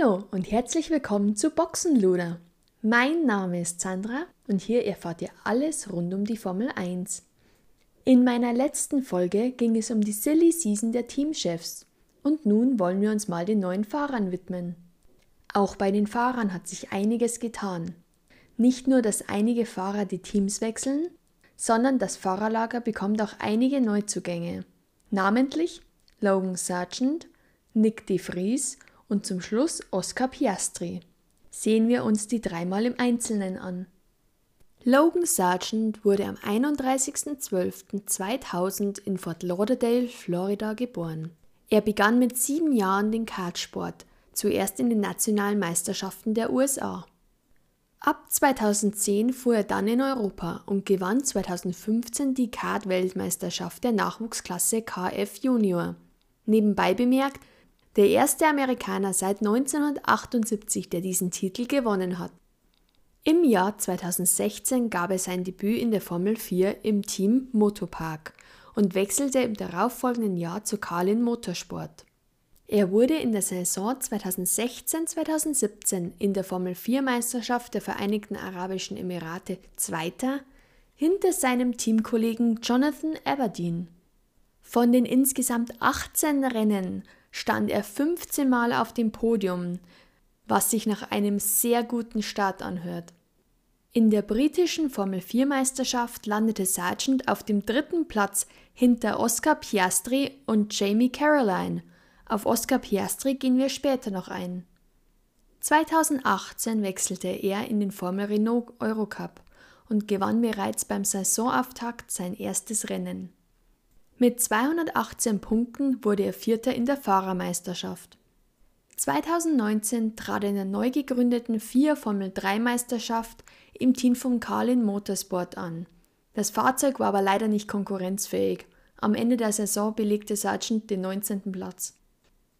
Hallo und herzlich willkommen zu Boxenluder. Mein Name ist Sandra und hier erfahrt ihr alles rund um die Formel 1. In meiner letzten Folge ging es um die Silly Season der Teamchefs und nun wollen wir uns mal den neuen Fahrern widmen. Auch bei den Fahrern hat sich einiges getan. Nicht nur, dass einige Fahrer die Teams wechseln, sondern das Fahrerlager bekommt auch einige Neuzugänge. Namentlich Logan Sargent, Nick de Vries und zum Schluss Oscar Piastri. Sehen wir uns die dreimal im Einzelnen an. Logan Sargent wurde am 31.12.2000 in Fort Lauderdale, Florida geboren. Er begann mit sieben Jahren den Kartsport, zuerst in den nationalen Meisterschaften der USA. Ab 2010 fuhr er dann in Europa und gewann 2015 die Kart-Weltmeisterschaft der Nachwuchsklasse KF Junior. Nebenbei bemerkt, der erste Amerikaner seit 1978, der diesen Titel gewonnen hat. Im Jahr 2016 gab er sein Debüt in der Formel 4 im Team Motopark und wechselte im darauffolgenden Jahr zu Carlin Motorsport. Er wurde in der Saison 2016-2017 in der Formel 4 Meisterschaft der Vereinigten Arabischen Emirate Zweiter hinter seinem Teamkollegen Jonathan Aberdeen. Von den insgesamt 18 Rennen stand er 15 Mal auf dem Podium, was sich nach einem sehr guten Start anhört. In der britischen Formel 4 Meisterschaft landete Sargent auf dem dritten Platz hinter Oscar Piastri und Jamie Caroline. Auf Oscar Piastri gehen wir später noch ein. 2018 wechselte er in den Formel Renault Eurocup und gewann bereits beim Saisonauftakt sein erstes Rennen. Mit 218 Punkten wurde er Vierter in der Fahrermeisterschaft. 2019 trat er in der neu gegründeten vier Formel 3 Meisterschaft im Team von Carlin Motorsport an. Das Fahrzeug war aber leider nicht konkurrenzfähig. Am Ende der Saison belegte Sargent den 19. Platz.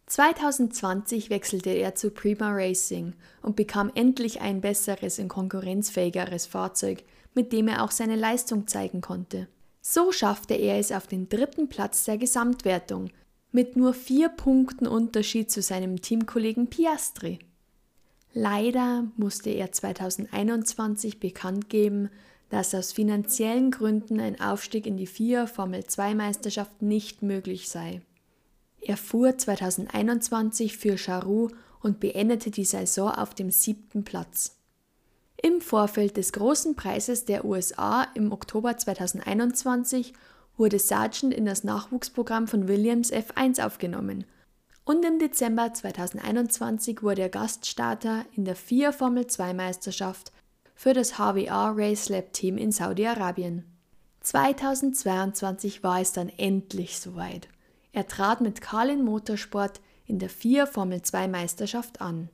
2020 wechselte er zu Prima Racing und bekam endlich ein besseres und konkurrenzfähigeres Fahrzeug, mit dem er auch seine Leistung zeigen konnte. So schaffte er es auf den dritten Platz der Gesamtwertung, mit nur vier Punkten Unterschied zu seinem Teamkollegen Piastri. Leider musste er 2021 bekannt geben, dass aus finanziellen Gründen ein Aufstieg in die vier Formel 2 Meisterschaft nicht möglich sei. Er fuhr 2021 für Charou und beendete die Saison auf dem siebten Platz. Im Vorfeld des Großen Preises der USA im Oktober 2021 wurde Sargent in das Nachwuchsprogramm von Williams F1 aufgenommen und im Dezember 2021 wurde er Gaststarter in der 4 Formel 2 Meisterschaft für das HWA Race Lab Team in Saudi-Arabien. 2022 war es dann endlich soweit. Er trat mit Carlin Motorsport in der 4 Formel 2 Meisterschaft an.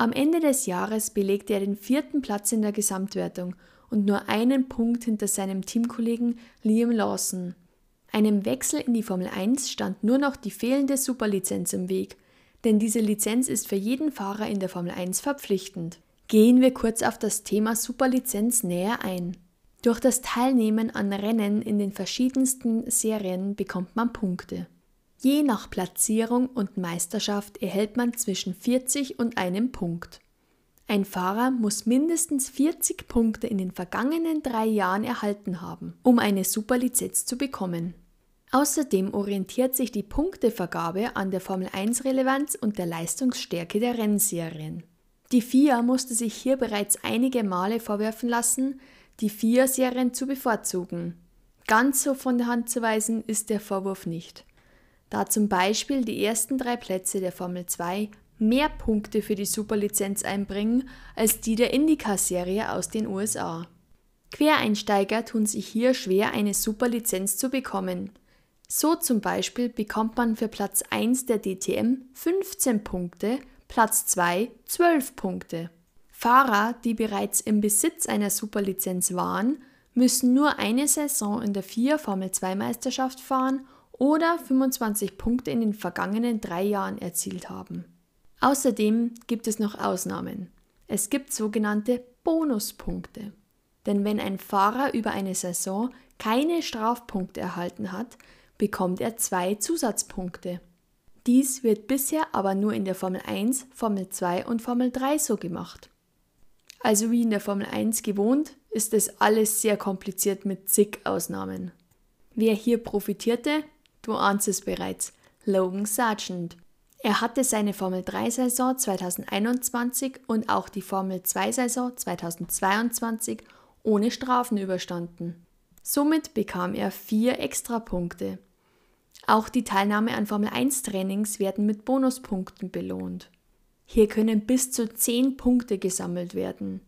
Am Ende des Jahres belegte er den vierten Platz in der Gesamtwertung und nur einen Punkt hinter seinem Teamkollegen Liam Lawson. Einem Wechsel in die Formel 1 stand nur noch die fehlende Superlizenz im Weg, denn diese Lizenz ist für jeden Fahrer in der Formel 1 verpflichtend. Gehen wir kurz auf das Thema Superlizenz näher ein. Durch das Teilnehmen an Rennen in den verschiedensten Serien bekommt man Punkte. Je nach Platzierung und Meisterschaft erhält man zwischen 40 und einem Punkt. Ein Fahrer muss mindestens 40 Punkte in den vergangenen drei Jahren erhalten haben, um eine Superlizenz zu bekommen. Außerdem orientiert sich die Punktevergabe an der Formel 1 Relevanz und der Leistungsstärke der Rennserien. Die FIA musste sich hier bereits einige Male vorwerfen lassen, die FIA-Serien zu bevorzugen. Ganz so von der Hand zu weisen ist der Vorwurf nicht da zum Beispiel die ersten drei Plätze der Formel 2 mehr Punkte für die Superlizenz einbringen als die der Indycar-Serie aus den USA. Quereinsteiger tun sich hier schwer, eine Superlizenz zu bekommen. So zum Beispiel bekommt man für Platz 1 der DTM 15 Punkte, Platz 2 12 Punkte. Fahrer, die bereits im Besitz einer Superlizenz waren, müssen nur eine Saison in der 4 Formel 2 Meisterschaft fahren oder 25 Punkte in den vergangenen drei Jahren erzielt haben. Außerdem gibt es noch Ausnahmen. Es gibt sogenannte Bonuspunkte. Denn wenn ein Fahrer über eine Saison keine Strafpunkte erhalten hat, bekommt er zwei Zusatzpunkte. Dies wird bisher aber nur in der Formel 1, Formel 2 und Formel 3 so gemacht. Also wie in der Formel 1 gewohnt, ist es alles sehr kompliziert mit zig Ausnahmen. Wer hier profitierte, du ahnst es bereits, Logan Sargent. Er hatte seine Formel 3-Saison 2021 und auch die Formel 2-Saison 2022 ohne Strafen überstanden. Somit bekam er vier Extrapunkte. Auch die Teilnahme an Formel 1 Trainings werden mit Bonuspunkten belohnt. Hier können bis zu 10 Punkte gesammelt werden.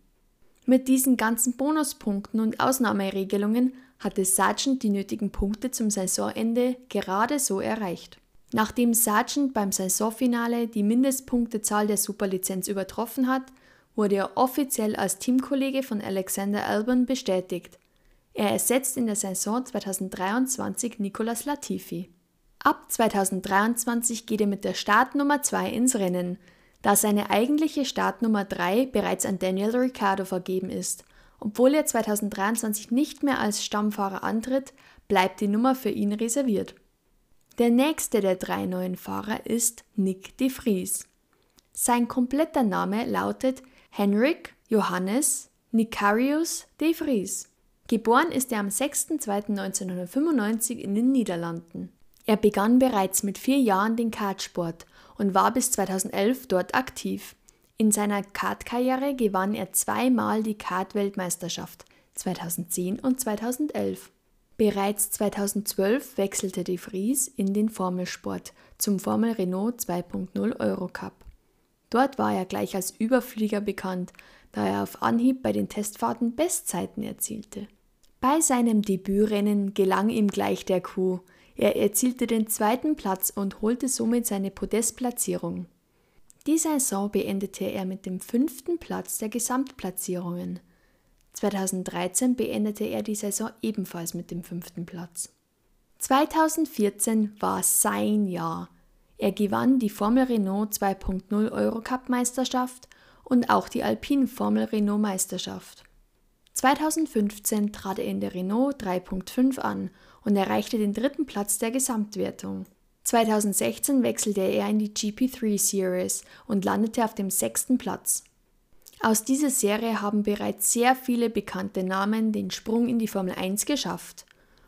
Mit diesen ganzen Bonuspunkten und Ausnahmeregelungen hatte Sargent die nötigen Punkte zum Saisonende gerade so erreicht. Nachdem Sargent beim Saisonfinale die Mindestpunktezahl der Superlizenz übertroffen hat, wurde er offiziell als Teamkollege von Alexander Albon bestätigt. Er ersetzt in der Saison 2023 Nicolas Latifi. Ab 2023 geht er mit der Startnummer 2 ins Rennen, da seine eigentliche Startnummer 3 bereits an Daniel Ricciardo vergeben ist. Obwohl er 2023 nicht mehr als Stammfahrer antritt, bleibt die Nummer für ihn reserviert. Der nächste der drei neuen Fahrer ist Nick de Vries. Sein kompletter Name lautet Henrik Johannes Nicarius de Vries. Geboren ist er am 6.2.1995 in den Niederlanden. Er begann bereits mit vier Jahren den Kartsport und war bis 2011 dort aktiv. In seiner Kartkarriere gewann er zweimal die Kart-Weltmeisterschaft 2010 und 2011. Bereits 2012 wechselte de Vries in den Formelsport zum Formel Renault 2.0 Eurocup. Dort war er gleich als Überflieger bekannt, da er auf Anhieb bei den Testfahrten Bestzeiten erzielte. Bei seinem Debütrennen gelang ihm gleich der Coup, er erzielte den zweiten Platz und holte somit seine Podestplatzierung. Die Saison beendete er mit dem fünften Platz der Gesamtplatzierungen. 2013 beendete er die Saison ebenfalls mit dem fünften Platz. 2014 war sein Jahr. Er gewann die Formel Renault 2.0 Eurocup-Meisterschaft und auch die Alpine Formel Renault Meisterschaft. 2015 trat er in der Renault 3.5 an und erreichte den dritten Platz der Gesamtwertung. 2016 wechselte er in die GP3 Series und landete auf dem sechsten Platz. Aus dieser Serie haben bereits sehr viele bekannte Namen den Sprung in die Formel 1 geschafft.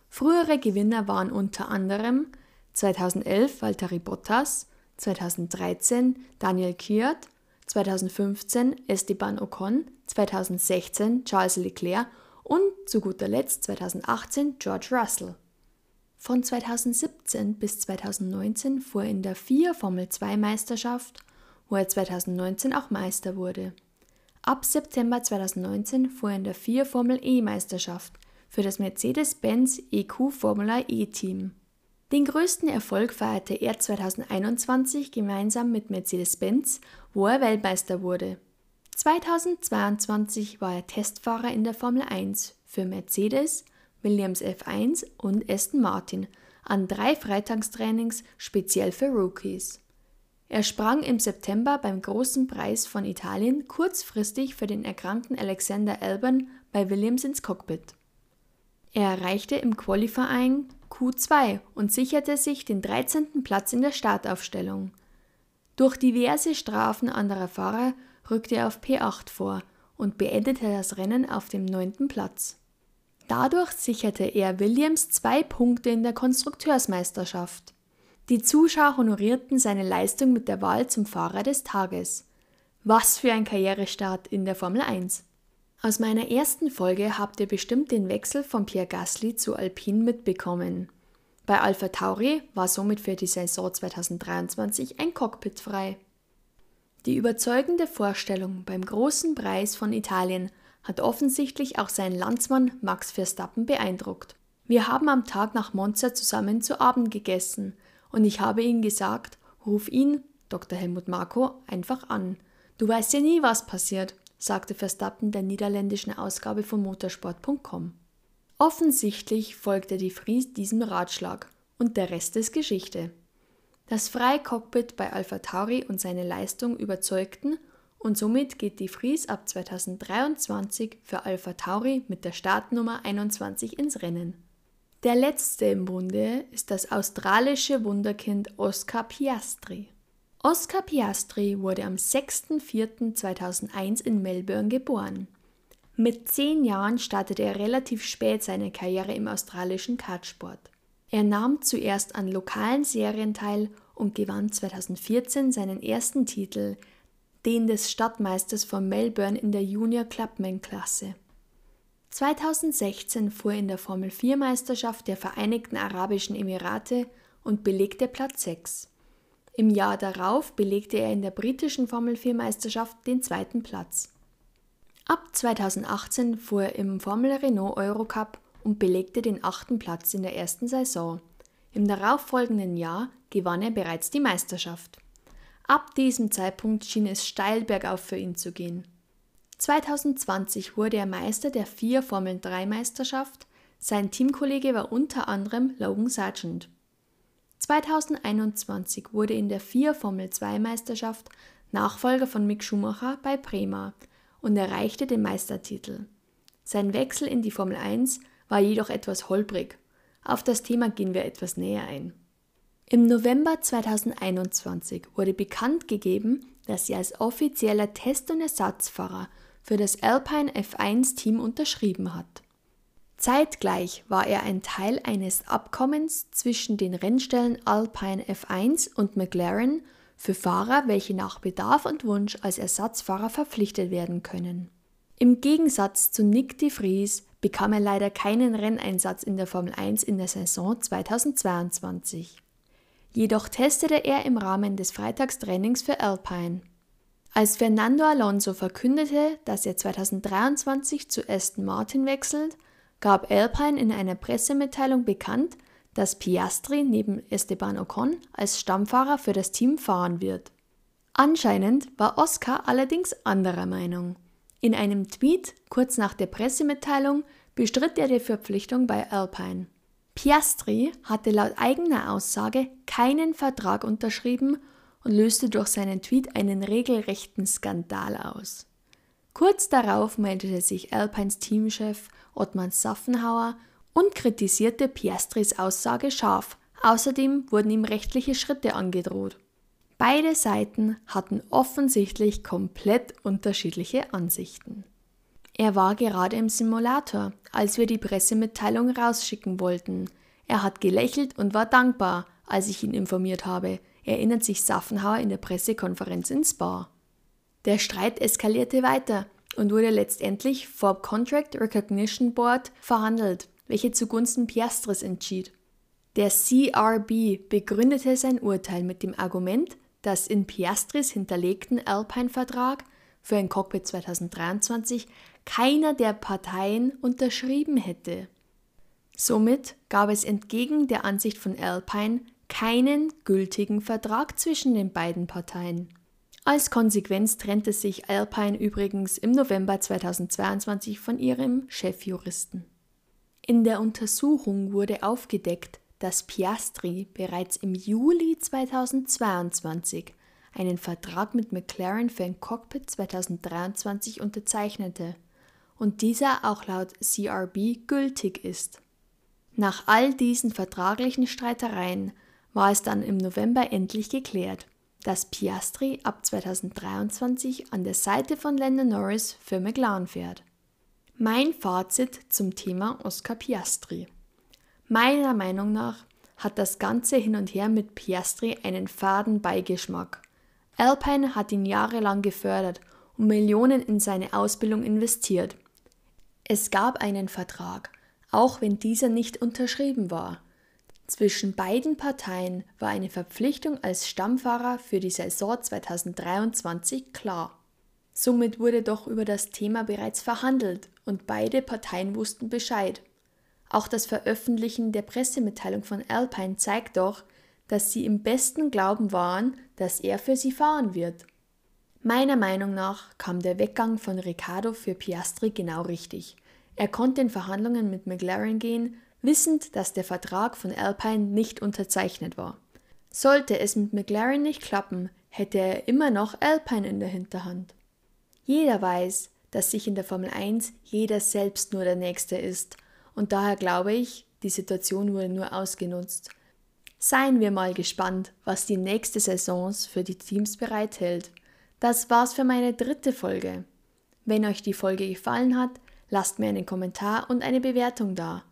Frühere Gewinner waren unter anderem 2011 Valtteri Bottas, 2013 Daniel Kiat, 2015 Esteban Ocon, 2016 Charles Leclerc und zu guter Letzt 2018 George Russell. Von 2017 bis 2019 fuhr er in der vier Formel 2 Meisterschaft, wo er 2019 auch Meister wurde. Ab September 2019 fuhr er in der vier Formel E Meisterschaft für das Mercedes-Benz EQ Formula E Team. Den größten Erfolg feierte er 2021 gemeinsam mit Mercedes-Benz, wo er Weltmeister wurde. 2022 war er Testfahrer in der Formel 1 für Mercedes, Williams F1 und Aston Martin an drei Freitagstrainings speziell für Rookies. Er sprang im September beim Großen Preis von Italien kurzfristig für den erkrankten Alexander Albon bei Williams ins Cockpit. Er erreichte im Qualifying Q2 und sicherte sich den 13. Platz in der Startaufstellung. Durch diverse Strafen anderer Fahrer rückte er auf P8 vor und beendete das Rennen auf dem 9. Platz. Dadurch sicherte er Williams zwei Punkte in der Konstrukteursmeisterschaft. Die Zuschauer honorierten seine Leistung mit der Wahl zum Fahrer des Tages. Was für ein Karrierestart in der Formel 1. Aus meiner ersten Folge habt ihr bestimmt den Wechsel von Pierre Gasly zu Alpine mitbekommen. Bei Alpha Tauri war somit für die Saison 2023 ein Cockpit frei. Die überzeugende Vorstellung beim großen Preis von Italien hat offensichtlich auch seinen Landsmann Max Verstappen beeindruckt. Wir haben am Tag nach Monza zusammen zu Abend gegessen und ich habe ihm gesagt, ruf ihn, Dr. Helmut Marko, einfach an. Du weißt ja nie, was passiert, sagte Verstappen der niederländischen Ausgabe von motorsport.com. Offensichtlich folgte die Fries diesem Ratschlag und der Rest ist Geschichte. Das Freicockpit bei Alpha Tauri und seine Leistung überzeugten und somit geht die Fries ab 2023 für Alpha Tauri mit der Startnummer 21 ins Rennen. Der letzte im Bunde ist das australische Wunderkind Oscar Piastri. Oscar Piastri wurde am 6.4.2001 in Melbourne geboren. Mit zehn Jahren startete er relativ spät seine Karriere im australischen Kartsport. Er nahm zuerst an lokalen Serien teil und gewann 2014 seinen ersten Titel, den des Stadtmeisters von Melbourne in der Junior Clubman-Klasse. 2016 fuhr er in der Formel 4 Meisterschaft der Vereinigten Arabischen Emirate und belegte Platz 6. Im Jahr darauf belegte er in der britischen Formel 4 Meisterschaft den zweiten Platz. Ab 2018 fuhr er im Formel Renault Eurocup und belegte den achten Platz in der ersten Saison. Im darauffolgenden Jahr gewann er bereits die Meisterschaft. Ab diesem Zeitpunkt schien es steil bergauf für ihn zu gehen. 2020 wurde er Meister der vier Formel 3 Meisterschaft. Sein Teamkollege war unter anderem Logan Sargent. 2021 wurde in der vier Formel 2 Meisterschaft Nachfolger von Mick Schumacher bei Prema und erreichte den Meistertitel. Sein Wechsel in die Formel 1 war jedoch etwas holprig. Auf das Thema gehen wir etwas näher ein. Im November 2021 wurde bekannt gegeben, dass er als offizieller Test- und Ersatzfahrer für das Alpine F1-Team unterschrieben hat. Zeitgleich war er ein Teil eines Abkommens zwischen den Rennstellen Alpine F1 und McLaren für Fahrer, welche nach Bedarf und Wunsch als Ersatzfahrer verpflichtet werden können. Im Gegensatz zu Nick de Vries bekam er leider keinen Renneinsatz in der Formel 1 in der Saison 2022. Jedoch testete er im Rahmen des Freitagstrainings für Alpine. Als Fernando Alonso verkündete, dass er 2023 zu Aston Martin wechselt, gab Alpine in einer Pressemitteilung bekannt, dass Piastri neben Esteban Ocon als Stammfahrer für das Team fahren wird. Anscheinend war Oscar allerdings anderer Meinung. In einem Tweet kurz nach der Pressemitteilung bestritt er die Verpflichtung bei Alpine. Piastri hatte laut eigener Aussage keinen Vertrag unterschrieben und löste durch seinen Tweet einen regelrechten Skandal aus. Kurz darauf meldete sich Alpines Teamchef Ottmar Saffenhauer und kritisierte Piastris Aussage scharf. Außerdem wurden ihm rechtliche Schritte angedroht. Beide Seiten hatten offensichtlich komplett unterschiedliche Ansichten. Er war gerade im Simulator, als wir die Pressemitteilung rausschicken wollten. Er hat gelächelt und war dankbar, als ich ihn informiert habe erinnert sich Saffenhauer in der Pressekonferenz in Spa. Der Streit eskalierte weiter und wurde letztendlich vor Contract Recognition Board verhandelt, welche zugunsten Piastris entschied. Der CRB begründete sein Urteil mit dem Argument, dass in Piastris hinterlegten Alpine-Vertrag für ein Cockpit 2023 keiner der Parteien unterschrieben hätte. Somit gab es entgegen der Ansicht von Alpine keinen gültigen Vertrag zwischen den beiden Parteien. Als Konsequenz trennte sich Alpine übrigens im November 2022 von ihrem Chefjuristen. In der Untersuchung wurde aufgedeckt, dass Piastri bereits im Juli 2022 einen Vertrag mit McLaren für ein Cockpit 2023 unterzeichnete und dieser auch laut CRB gültig ist. Nach all diesen vertraglichen Streitereien war es dann im November endlich geklärt, dass Piastri ab 2023 an der Seite von Lando Norris für McLaren fährt. Mein Fazit zum Thema Oscar Piastri. Meiner Meinung nach hat das ganze Hin und Her mit Piastri einen faden Beigeschmack. Alpine hat ihn jahrelang gefördert und Millionen in seine Ausbildung investiert. Es gab einen Vertrag, auch wenn dieser nicht unterschrieben war. Zwischen beiden Parteien war eine Verpflichtung als Stammfahrer für die Saison 2023 klar. Somit wurde doch über das Thema bereits verhandelt und beide Parteien wussten Bescheid. Auch das Veröffentlichen der Pressemitteilung von Alpine zeigt doch, dass sie im besten Glauben waren, dass er für sie fahren wird. Meiner Meinung nach kam der Weggang von Riccardo für Piastri genau richtig. Er konnte in Verhandlungen mit McLaren gehen wissend, dass der Vertrag von Alpine nicht unterzeichnet war. Sollte es mit McLaren nicht klappen, hätte er immer noch Alpine in der Hinterhand. Jeder weiß, dass sich in der Formel 1 jeder selbst nur der Nächste ist, und daher glaube ich, die Situation wurde nur ausgenutzt. Seien wir mal gespannt, was die nächste Saison für die Teams bereithält. Das war's für meine dritte Folge. Wenn euch die Folge gefallen hat, lasst mir einen Kommentar und eine Bewertung da.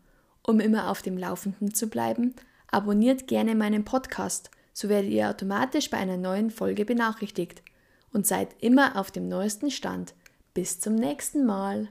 Um immer auf dem Laufenden zu bleiben, abonniert gerne meinen Podcast, so werdet ihr automatisch bei einer neuen Folge benachrichtigt und seid immer auf dem neuesten Stand. Bis zum nächsten Mal.